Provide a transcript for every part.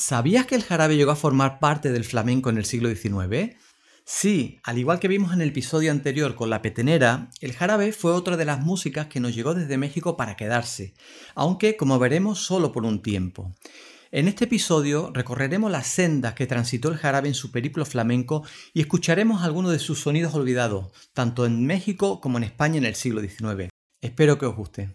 ¿Sabías que el jarabe llegó a formar parte del flamenco en el siglo XIX? Sí, al igual que vimos en el episodio anterior con la petenera, el jarabe fue otra de las músicas que nos llegó desde México para quedarse, aunque como veremos solo por un tiempo. En este episodio recorreremos las sendas que transitó el jarabe en su periplo flamenco y escucharemos algunos de sus sonidos olvidados, tanto en México como en España en el siglo XIX. Espero que os guste.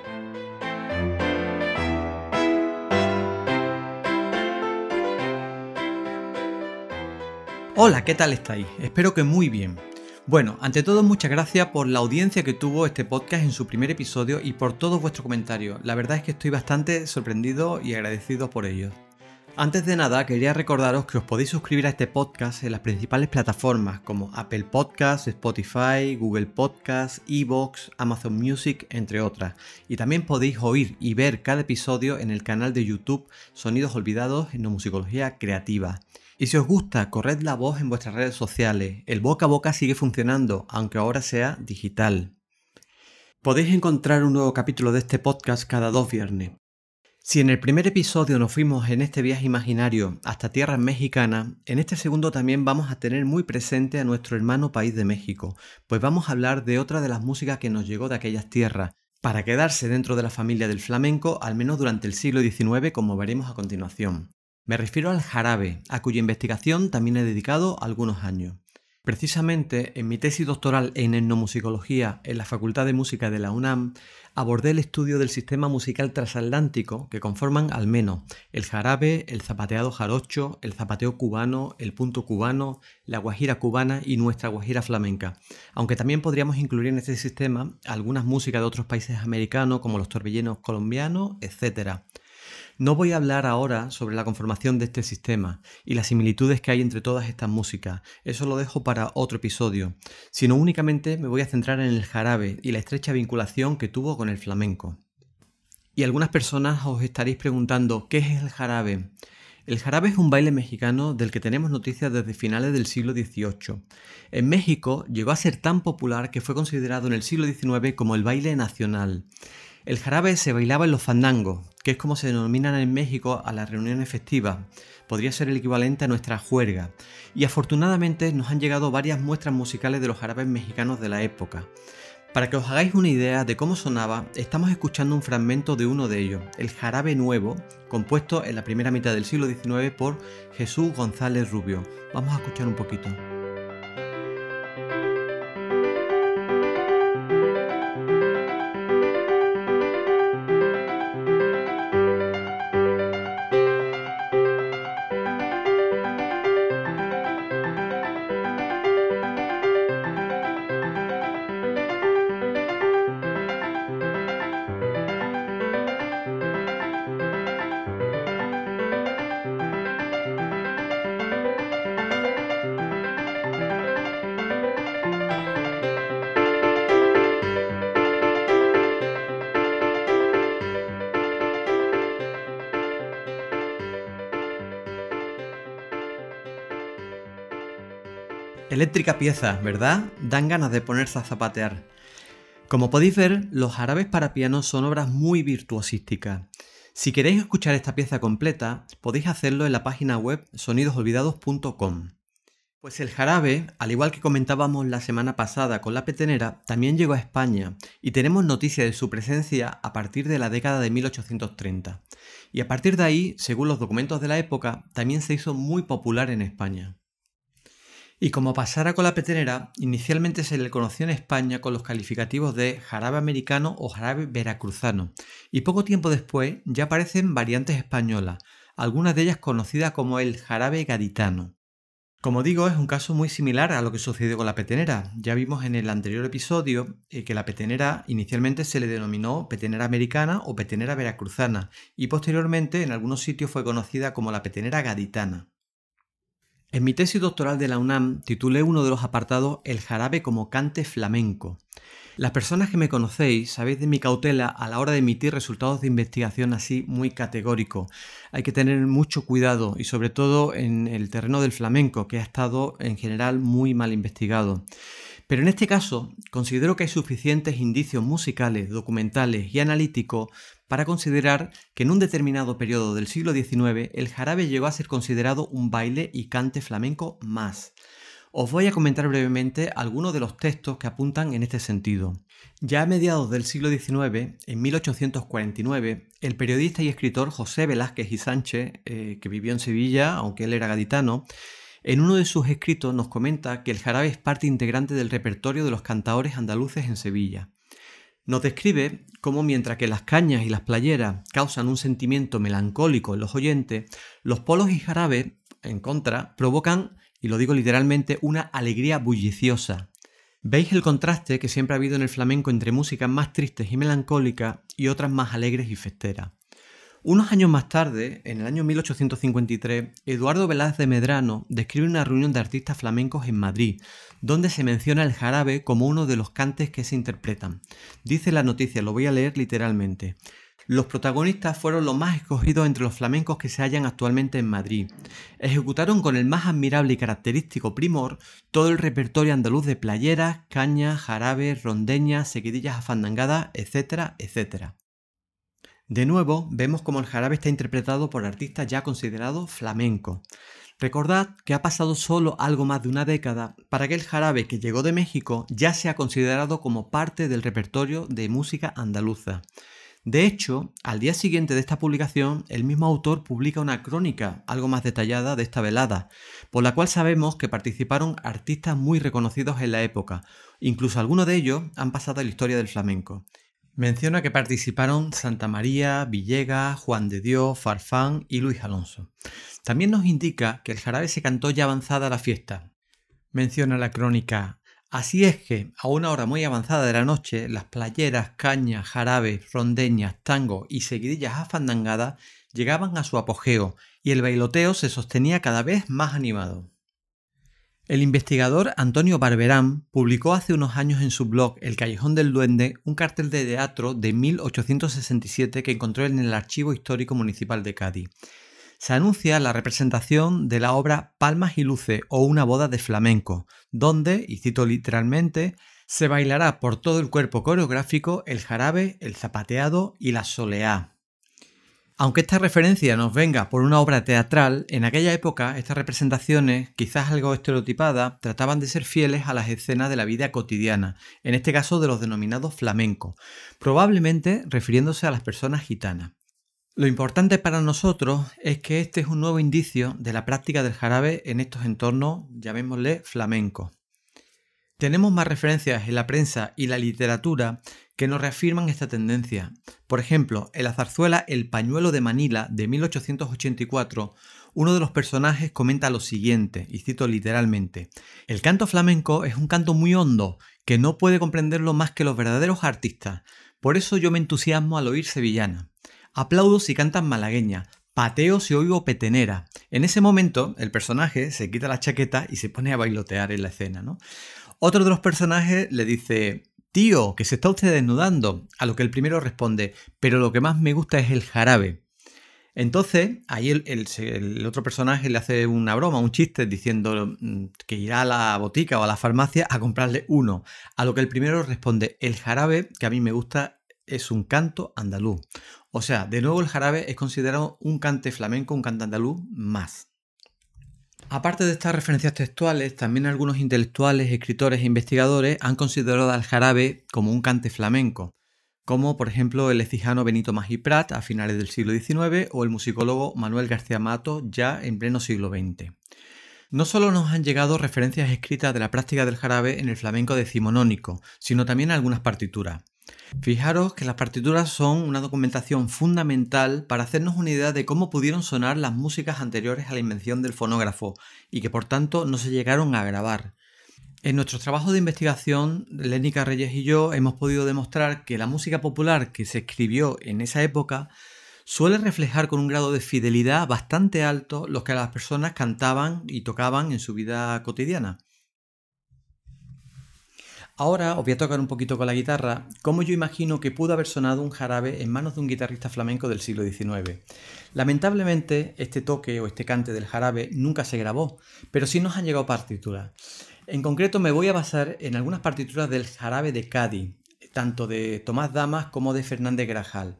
Hola, ¿qué tal estáis? Espero que muy bien. Bueno, ante todo muchas gracias por la audiencia que tuvo este podcast en su primer episodio y por todos vuestros comentarios. La verdad es que estoy bastante sorprendido y agradecido por ellos. Antes de nada, quería recordaros que os podéis suscribir a este podcast en las principales plataformas como Apple Podcasts, Spotify, Google Podcasts, Evox, Amazon Music, entre otras. Y también podéis oír y ver cada episodio en el canal de YouTube Sonidos Olvidados en Musicología Creativa. Y si os gusta, corred la voz en vuestras redes sociales. El boca a boca sigue funcionando, aunque ahora sea digital. Podéis encontrar un nuevo capítulo de este podcast cada dos viernes. Si en el primer episodio nos fuimos en este viaje imaginario hasta tierras mexicanas, en este segundo también vamos a tener muy presente a nuestro hermano país de México, pues vamos a hablar de otra de las músicas que nos llegó de aquellas tierras, para quedarse dentro de la familia del flamenco al menos durante el siglo XIX como veremos a continuación. Me refiero al jarabe, a cuya investigación también he dedicado algunos años. Precisamente en mi tesis doctoral en etnomusicología en la Facultad de Música de la UNAM, abordé el estudio del sistema musical transatlántico que conforman al menos el jarabe, el zapateado jarocho, el zapateo cubano, el punto cubano, la guajira cubana y nuestra guajira flamenca, aunque también podríamos incluir en este sistema algunas músicas de otros países americanos como los torbellenos colombianos, etc. No voy a hablar ahora sobre la conformación de este sistema y las similitudes que hay entre todas estas músicas, eso lo dejo para otro episodio, sino únicamente me voy a centrar en el jarabe y la estrecha vinculación que tuvo con el flamenco. Y algunas personas os estaréis preguntando, ¿qué es el jarabe? El jarabe es un baile mexicano del que tenemos noticias desde finales del siglo XVIII. En México llegó a ser tan popular que fue considerado en el siglo XIX como el baile nacional. El jarabe se bailaba en los fandangos, que es como se denominan en México a las reuniones festivas. Podría ser el equivalente a nuestra juerga. Y afortunadamente nos han llegado varias muestras musicales de los jarabes mexicanos de la época. Para que os hagáis una idea de cómo sonaba, estamos escuchando un fragmento de uno de ellos, el jarabe nuevo, compuesto en la primera mitad del siglo XIX por Jesús González Rubio. Vamos a escuchar un poquito. Eléctrica pieza, ¿verdad? Dan ganas de ponerse a zapatear. Como podéis ver, los árabes para piano son obras muy virtuosísticas. Si queréis escuchar esta pieza completa, podéis hacerlo en la página web sonidosolvidados.com. Pues el jarabe, al igual que comentábamos la semana pasada con la petenera, también llegó a España y tenemos noticia de su presencia a partir de la década de 1830. Y a partir de ahí, según los documentos de la época, también se hizo muy popular en España. Y como pasara con la petenera, inicialmente se le conoció en España con los calificativos de jarabe americano o jarabe veracruzano, y poco tiempo después ya aparecen variantes españolas, algunas de ellas conocidas como el jarabe gaditano. Como digo, es un caso muy similar a lo que sucedió con la petenera. Ya vimos en el anterior episodio eh, que la petenera inicialmente se le denominó petenera americana o petenera veracruzana y posteriormente en algunos sitios fue conocida como la petenera gaditana. En mi tesis doctoral de la UNAM titulé uno de los apartados El jarabe como cante flamenco. Las personas que me conocéis sabéis de mi cautela a la hora de emitir resultados de investigación así muy categóricos. Hay que tener mucho cuidado y sobre todo en el terreno del flamenco, que ha estado en general muy mal investigado. Pero en este caso considero que hay suficientes indicios musicales, documentales y analíticos para considerar que en un determinado periodo del siglo XIX el jarabe llegó a ser considerado un baile y cante flamenco más. Os voy a comentar brevemente algunos de los textos que apuntan en este sentido. Ya a mediados del siglo XIX, en 1849, el periodista y escritor José Velázquez y Sánchez, eh, que vivió en Sevilla, aunque él era gaditano, en uno de sus escritos nos comenta que el jarabe es parte integrante del repertorio de los cantaores andaluces en Sevilla. Nos describe cómo mientras que las cañas y las playeras causan un sentimiento melancólico en los oyentes, los polos y jarabe, en contra, provocan y lo digo literalmente, una alegría bulliciosa. Veis el contraste que siempre ha habido en el flamenco entre músicas más tristes y melancólicas y otras más alegres y festeras. Unos años más tarde, en el año 1853, Eduardo Velázquez de Medrano describe una reunión de artistas flamencos en Madrid, donde se menciona el jarabe como uno de los cantes que se interpretan. Dice la noticia, lo voy a leer literalmente. Los protagonistas fueron los más escogidos entre los flamencos que se hallan actualmente en Madrid. Ejecutaron con el más admirable y característico primor todo el repertorio andaluz de playeras, cañas, jarabes, rondeñas, seguidillas afandangadas, etcétera, etcétera. De nuevo, vemos como el jarabe está interpretado por artistas ya considerados flamencos. Recordad que ha pasado solo algo más de una década para que el jarabe que llegó de México ya sea considerado como parte del repertorio de música andaluza. De hecho, al día siguiente de esta publicación, el mismo autor publica una crónica algo más detallada de esta velada, por la cual sabemos que participaron artistas muy reconocidos en la época, incluso algunos de ellos han pasado a la historia del flamenco. Menciona que participaron Santa María, Villegas, Juan de Dios, Farfán y Luis Alonso. También nos indica que el jarabe se cantó ya avanzada la fiesta. Menciona la crónica Así es que, a una hora muy avanzada de la noche, las playeras, cañas, jarabes, rondeñas, tango y seguidillas afandangadas llegaban a su apogeo y el bailoteo se sostenía cada vez más animado. El investigador Antonio Barberán publicó hace unos años en su blog El Callejón del Duende un cartel de teatro de 1867 que encontró en el Archivo Histórico Municipal de Cádiz se anuncia la representación de la obra Palmas y Luces o una boda de flamenco, donde, y cito literalmente, se bailará por todo el cuerpo coreográfico el jarabe, el zapateado y la soleá. Aunque esta referencia nos venga por una obra teatral, en aquella época estas representaciones, quizás algo estereotipadas, trataban de ser fieles a las escenas de la vida cotidiana, en este caso de los denominados flamencos, probablemente refiriéndose a las personas gitanas. Lo importante para nosotros es que este es un nuevo indicio de la práctica del jarabe en estos entornos, llamémosle flamencos. Tenemos más referencias en la prensa y la literatura que nos reafirman esta tendencia. Por ejemplo, en la zarzuela El pañuelo de Manila de 1884, uno de los personajes comenta lo siguiente, y cito literalmente, El canto flamenco es un canto muy hondo, que no puede comprenderlo más que los verdaderos artistas, por eso yo me entusiasmo al oír sevillana. Aplaudo si cantan malagueña, pateo si oigo petenera. En ese momento, el personaje se quita la chaqueta y se pone a bailotear en la escena, ¿no? Otro de los personajes le dice, tío, que se está usted desnudando. A lo que el primero responde, pero lo que más me gusta es el jarabe. Entonces, ahí el, otro personaje le hace una broma, un chiste, diciendo mm, que irá a la botica o a la farmacia a comprarle uno. A lo que el primero responde, el jarabe que a mí me gusta es un canto andaluz. O sea, de nuevo el jarabe es considerado un cante flamenco, un cante andaluz más. Aparte de estas referencias textuales, también algunos intelectuales, escritores e investigadores han considerado al jarabe como un cante flamenco, como por ejemplo el ecijano Benito Magiprat a finales del siglo XIX o el musicólogo Manuel García Mato ya en pleno siglo XX. No solo nos han llegado referencias escritas de la práctica del jarabe en el flamenco decimonónico, sino también algunas partituras. Fijaros que las partituras son una documentación fundamental para hacernos una idea de cómo pudieron sonar las músicas anteriores a la invención del fonógrafo y que por tanto no se llegaron a grabar. En nuestros trabajos de investigación, Lénica Reyes y yo hemos podido demostrar que la música popular que se escribió en esa época suele reflejar con un grado de fidelidad bastante alto lo que las personas cantaban y tocaban en su vida cotidiana. Ahora os voy a tocar un poquito con la guitarra cómo yo imagino que pudo haber sonado un jarabe en manos de un guitarrista flamenco del siglo XIX. Lamentablemente, este toque o este cante del jarabe nunca se grabó, pero sí nos han llegado partituras. En concreto me voy a basar en algunas partituras del jarabe de Cádiz, tanto de Tomás Damas como de Fernández Grajal.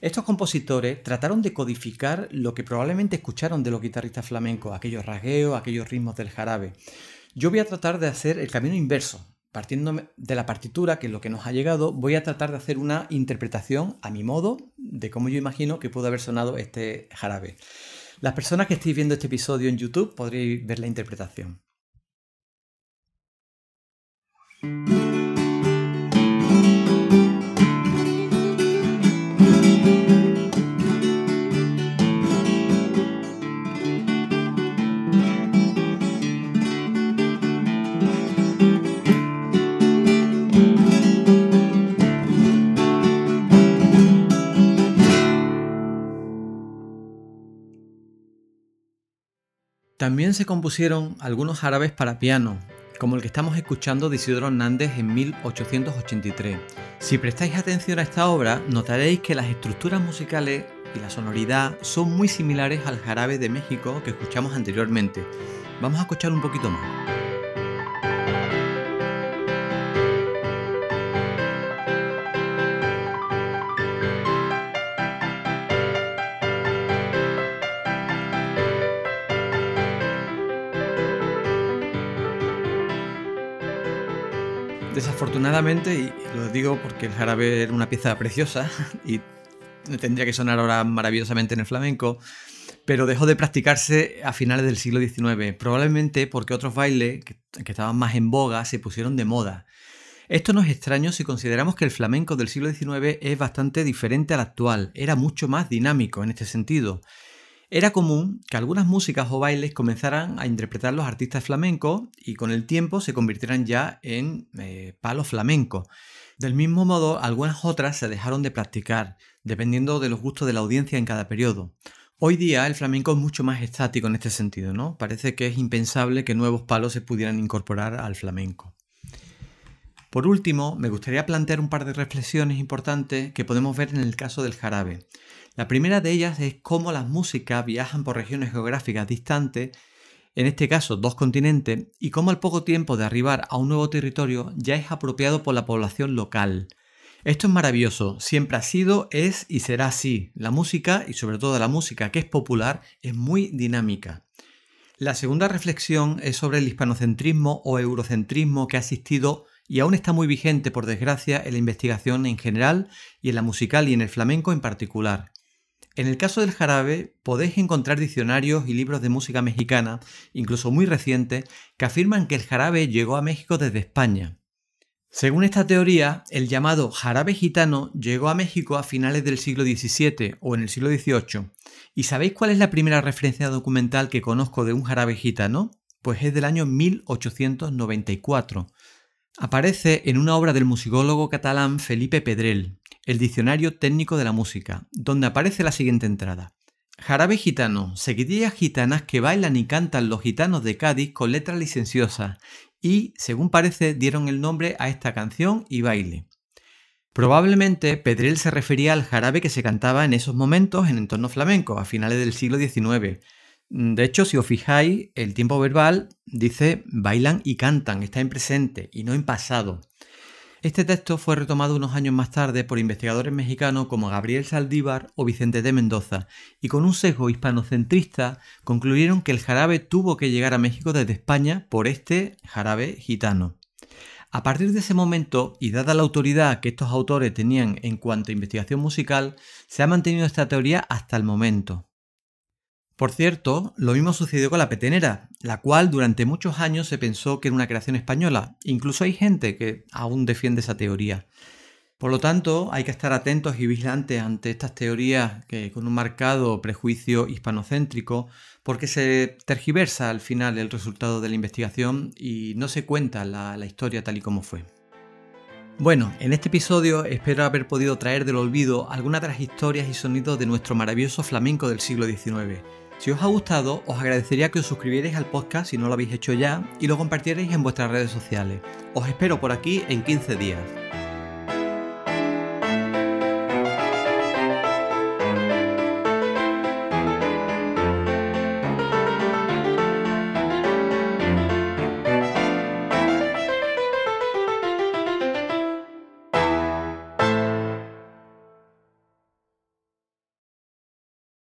Estos compositores trataron de codificar lo que probablemente escucharon de los guitarristas flamencos, aquellos rasgueos, aquellos ritmos del jarabe. Yo voy a tratar de hacer el camino inverso, partiendo de la partitura, que es lo que nos ha llegado, voy a tratar de hacer una interpretación a mi modo de cómo yo imagino que pudo haber sonado este jarabe. Las personas que estéis viendo este episodio en YouTube podréis ver la interpretación. También se compusieron algunos árabes para piano, como el que estamos escuchando de Isidro Hernández en 1883. Si prestáis atención a esta obra, notaréis que las estructuras musicales y la sonoridad son muy similares al jarabe de México que escuchamos anteriormente. Vamos a escuchar un poquito más. Desafortunadamente, y lo digo porque el jarabe era una pieza preciosa y tendría que sonar ahora maravillosamente en el flamenco, pero dejó de practicarse a finales del siglo XIX, probablemente porque otros bailes que, estaban más en boga se pusieron de moda. Esto no es extraño si consideramos que el flamenco del siglo XIX es bastante diferente al actual, era mucho más dinámico en este sentido. Era común que algunas músicas o bailes comenzaran a interpretar los artistas flamencos y con el tiempo se convirtieran ya en eh, palos flamencos. Del mismo modo, algunas otras se dejaron de practicar, dependiendo de los gustos de la audiencia en cada periodo. Hoy día el flamenco es mucho más estático en este sentido, ¿no? Parece que es impensable que nuevos palos se pudieran incorporar al flamenco. Por último, me gustaría plantear un par de reflexiones importantes que podemos ver en el caso del jarabe. La primera de ellas es cómo las músicas viajan por regiones geográficas distantes, en este caso dos continentes, y cómo al poco tiempo de arribar a un nuevo territorio ya es apropiado por la población local. Esto es maravilloso, siempre ha sido, es y será así. La música, y sobre todo la música que es popular, es muy dinámica. La segunda reflexión es sobre el hispanocentrismo o eurocentrismo que ha existido y aún está muy vigente, por desgracia, en la investigación en general y en la musical y en el flamenco en particular. En el caso del jarabe, podéis encontrar diccionarios y libros de música mexicana, incluso muy recientes, que afirman que el jarabe llegó a México desde España. Según esta teoría, el llamado jarabe gitano llegó a México a finales del siglo XVII o en el siglo XVIII. ¿Y sabéis cuál es la primera referencia documental que conozco de un jarabe gitano? Pues es del año 1894. Aparece en una obra del musicólogo catalán Felipe Pedrel, el Diccionario Técnico de la Música, donde aparece la siguiente entrada. Jarabe gitano, seguidillas gitanas que bailan y cantan los gitanos de Cádiz con letras licenciosas y, según parece, dieron el nombre a esta canción y baile. Probablemente Pedrel se refería al jarabe que se cantaba en esos momentos en entorno flamenco, a finales del siglo XIX. De hecho, si os fijáis, el tiempo verbal dice bailan y cantan, está en presente y no en pasado. Este texto fue retomado unos años más tarde por investigadores mexicanos como Gabriel Saldívar o Vicente de Mendoza, y con un sesgo hispanocentrista concluyeron que el jarabe tuvo que llegar a México desde España por este jarabe gitano. A partir de ese momento, y dada la autoridad que estos autores tenían en cuanto a investigación musical, se ha mantenido esta teoría hasta el momento. Por cierto, lo mismo sucedió con la petenera, la cual durante muchos años se pensó que era una creación española. Incluso hay gente que aún defiende esa teoría. Por lo tanto, hay que estar atentos y vigilantes ante estas teorías que, con un marcado prejuicio hispanocéntrico, porque se tergiversa al final el resultado de la investigación y no se cuenta la, la historia tal y como fue. Bueno, en este episodio espero haber podido traer del olvido algunas de las historias y sonidos de nuestro maravilloso flamenco del siglo XIX. Si os ha gustado, os agradecería que os suscribierais al podcast si no lo habéis hecho ya y lo compartierais en vuestras redes sociales. Os espero por aquí en 15 días.